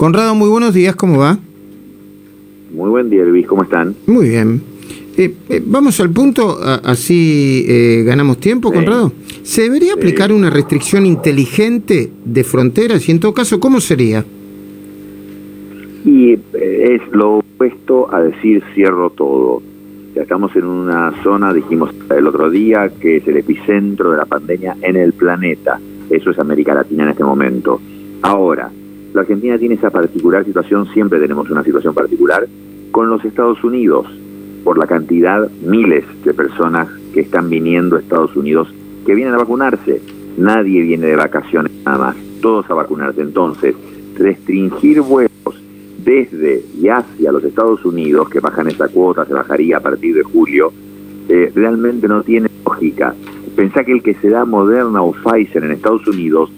Conrado, muy buenos días, ¿cómo va? Muy buen día, Luis, ¿cómo están? Muy bien. Eh, eh, vamos al punto, así eh, ganamos tiempo, Conrado. ¿Se debería aplicar una restricción inteligente de fronteras y en todo caso, cómo sería? Y es lo opuesto a decir cierro todo. Ya estamos en una zona, dijimos el otro día, que es el epicentro de la pandemia en el planeta. Eso es América Latina en este momento. Ahora, la Argentina tiene esa particular situación, siempre tenemos una situación particular, con los Estados Unidos, por la cantidad, miles de personas que están viniendo a Estados Unidos, que vienen a vacunarse. Nadie viene de vacaciones nada más, todos a vacunarse. Entonces, restringir vuelos desde y hacia los Estados Unidos, que bajan esa cuota, se bajaría a partir de julio, eh, realmente no tiene lógica. Pensá que el que se da Moderna o Pfizer en Estados Unidos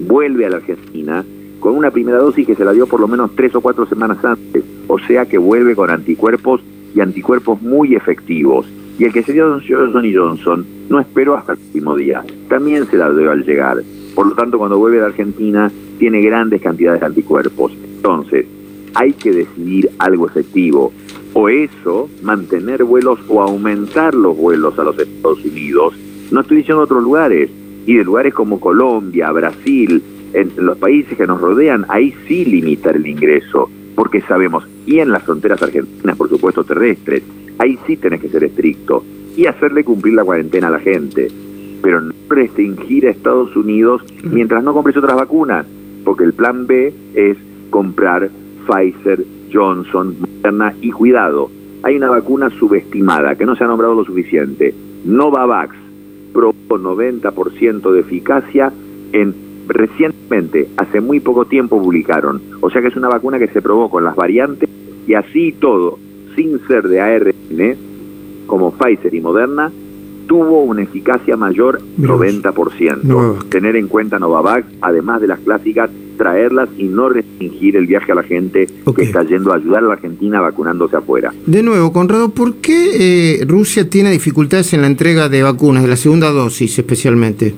vuelve a la Argentina con una primera dosis que se la dio por lo menos tres o cuatro semanas antes, o sea que vuelve con anticuerpos y anticuerpos muy efectivos. Y el que se dio Johnson y Johnson no esperó hasta el último día, también se la dio al llegar. Por lo tanto, cuando vuelve a Argentina, tiene grandes cantidades de anticuerpos. Entonces, hay que decidir algo efectivo. O eso, mantener vuelos o aumentar los vuelos a los Estados Unidos. No estoy diciendo otros lugares. Y de lugares como Colombia, Brasil, en los países que nos rodean, ahí sí limitar el ingreso, porque sabemos, y en las fronteras argentinas, por supuesto, terrestres, ahí sí tenés que ser estricto y hacerle cumplir la cuarentena a la gente, pero no restringir a Estados Unidos mientras no compres otras vacunas, porque el plan B es comprar Pfizer, Johnson, Moderna y cuidado, hay una vacuna subestimada que no se ha nombrado lo suficiente, Novavax, probó 90% de eficacia en recientemente, hace muy poco tiempo publicaron. O sea que es una vacuna que se probó con las variantes y así todo, sin ser de ARN, como Pfizer y Moderna, tuvo una eficacia mayor 90%. Tener en cuenta Novavax, además de las clásicas, traerlas y no restringir el viaje a la gente que está yendo a ayudar a la Argentina vacunándose afuera. De nuevo, Conrado, ¿por qué eh, Rusia tiene dificultades en la entrega de vacunas, de la segunda dosis especialmente?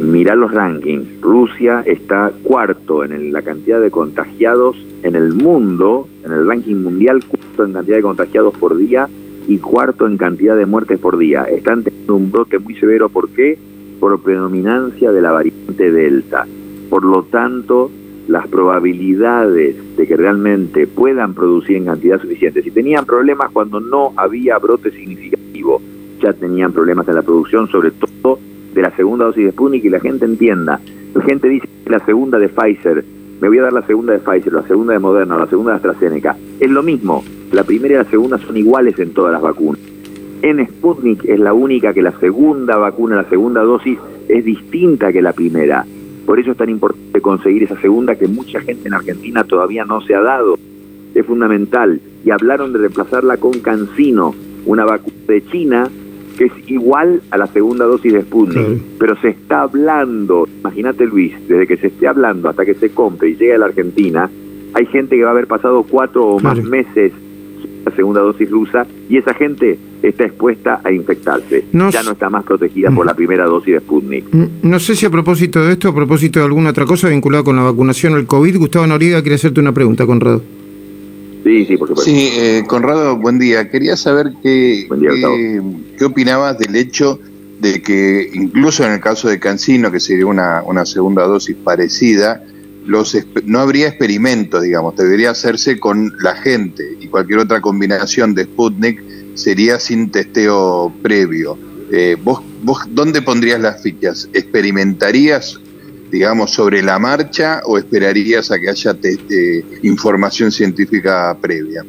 Mirá los rankings. Rusia está cuarto en la cantidad de contagiados en el mundo, en el ranking mundial, cuarto en cantidad de contagiados por día y cuarto en cantidad de muertes por día. Están teniendo un brote muy severo. ¿Por qué? Por predominancia de la variante Delta. Por lo tanto, las probabilidades de que realmente puedan producir en cantidad suficiente, si tenían problemas cuando no había brote significativo, ya tenían problemas en la producción, sobre todo de la segunda dosis de Sputnik y la gente entienda. La gente dice la segunda de Pfizer, me voy a dar la segunda de Pfizer, la segunda de Moderna, la segunda de AstraZeneca. Es lo mismo, la primera y la segunda son iguales en todas las vacunas. En Sputnik es la única que la segunda vacuna, la segunda dosis, es distinta que la primera. Por eso es tan importante conseguir esa segunda que mucha gente en Argentina todavía no se ha dado. Es fundamental. Y hablaron de reemplazarla con Cancino, una vacuna de China que es igual a la segunda dosis de Sputnik, pero se está hablando, imagínate Luis, desde que se esté hablando hasta que se compre y llegue a la Argentina, hay gente que va a haber pasado cuatro o más meses la segunda dosis rusa y esa gente está expuesta a infectarse. ya no está más protegida por la primera dosis de Sputnik. No sé si a propósito de esto, a propósito de alguna otra cosa vinculada con la vacunación o el COVID, Gustavo Noriega quiere hacerte una pregunta, Conrado. Sí, sí, por supuesto. Sí, eh, Conrado, buen día. Quería saber qué, qué, opinabas del hecho de que incluso en el caso de Cancino, que sería una, una segunda dosis parecida, los no habría experimentos, digamos, debería hacerse con la gente y cualquier otra combinación de Sputnik sería sin testeo previo. Eh, ¿vos, ¿Vos dónde pondrías las fichas? ¿Experimentarías digamos, sobre la marcha o esperarías a que haya información científica previa?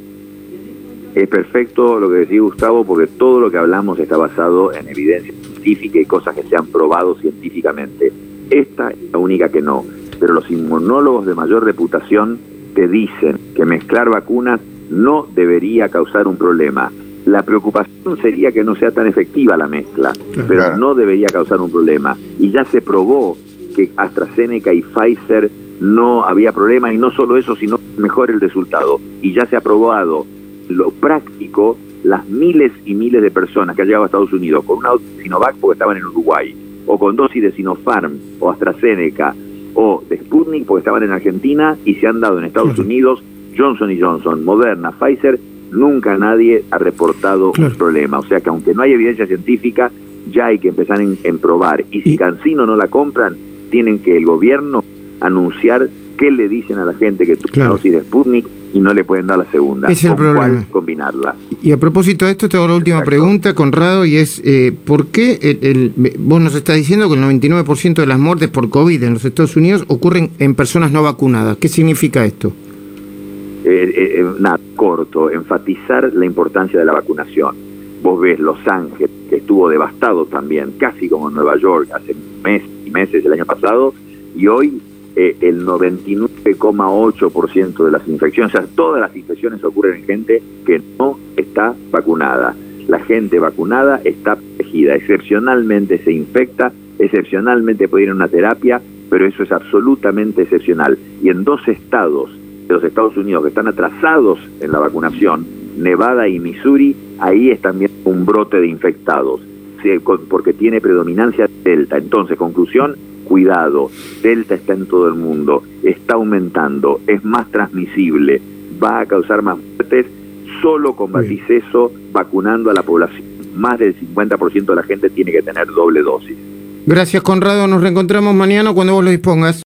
Es perfecto lo que decía Gustavo, porque todo lo que hablamos está basado en evidencia científica y cosas que se han probado científicamente. Esta es la única que no, pero los inmunólogos de mayor reputación te dicen que mezclar vacunas no debería causar un problema. La preocupación sería que no sea tan efectiva la mezcla, pero no debería causar un problema. Y ya se probó que AstraZeneca y Pfizer no había problema y no solo eso, sino mejor el resultado. Y ya se ha probado lo práctico las miles y miles de personas que han llegado a Estados Unidos con una dosis de Sinovac porque estaban en Uruguay, o con dosis de Sinopharm o AstraZeneca, o de Sputnik porque estaban en Argentina y se han dado en Estados Unidos Johnson y Johnson, Moderna, Pfizer, nunca nadie ha reportado un problema. O sea que aunque no hay evidencia científica, ya hay que empezar en, probar. Y si Cancino no la compran, tienen que el gobierno anunciar qué le dicen a la gente que tuvo claro. dosis de Sputnik y no le pueden dar la segunda. Es el problema. combinarla. Y a propósito de esto, tengo la última pregunta, Conrado, y es, eh, ¿por qué el, vos nos estás diciendo que el 99% de las muertes por COVID en los Estados Unidos ocurren en personas no vacunadas? ¿Qué significa esto? Eh, eh, nada, corto, enfatizar la importancia de la vacunación. Vos ves Los Ángeles, que estuvo devastado también, casi como Nueva York, hace meses meses el año pasado, y hoy eh, el 99,8% de las infecciones, o sea, todas las infecciones ocurren en gente que no está vacunada. La gente vacunada está protegida, excepcionalmente se infecta, excepcionalmente puede ir a una terapia, pero eso es absolutamente excepcional. Y en dos estados de los Estados Unidos que están atrasados en la vacunación, Nevada y Missouri, ahí es también un brote de infectados, porque tiene predominancia Delta. Entonces, conclusión, cuidado, Delta está en todo el mundo, está aumentando, es más transmisible, va a causar más muertes, solo combatís eso vacunando a la población. Más del 50% de la gente tiene que tener doble dosis. Gracias, Conrado. Nos reencontramos mañana cuando vos lo dispongas.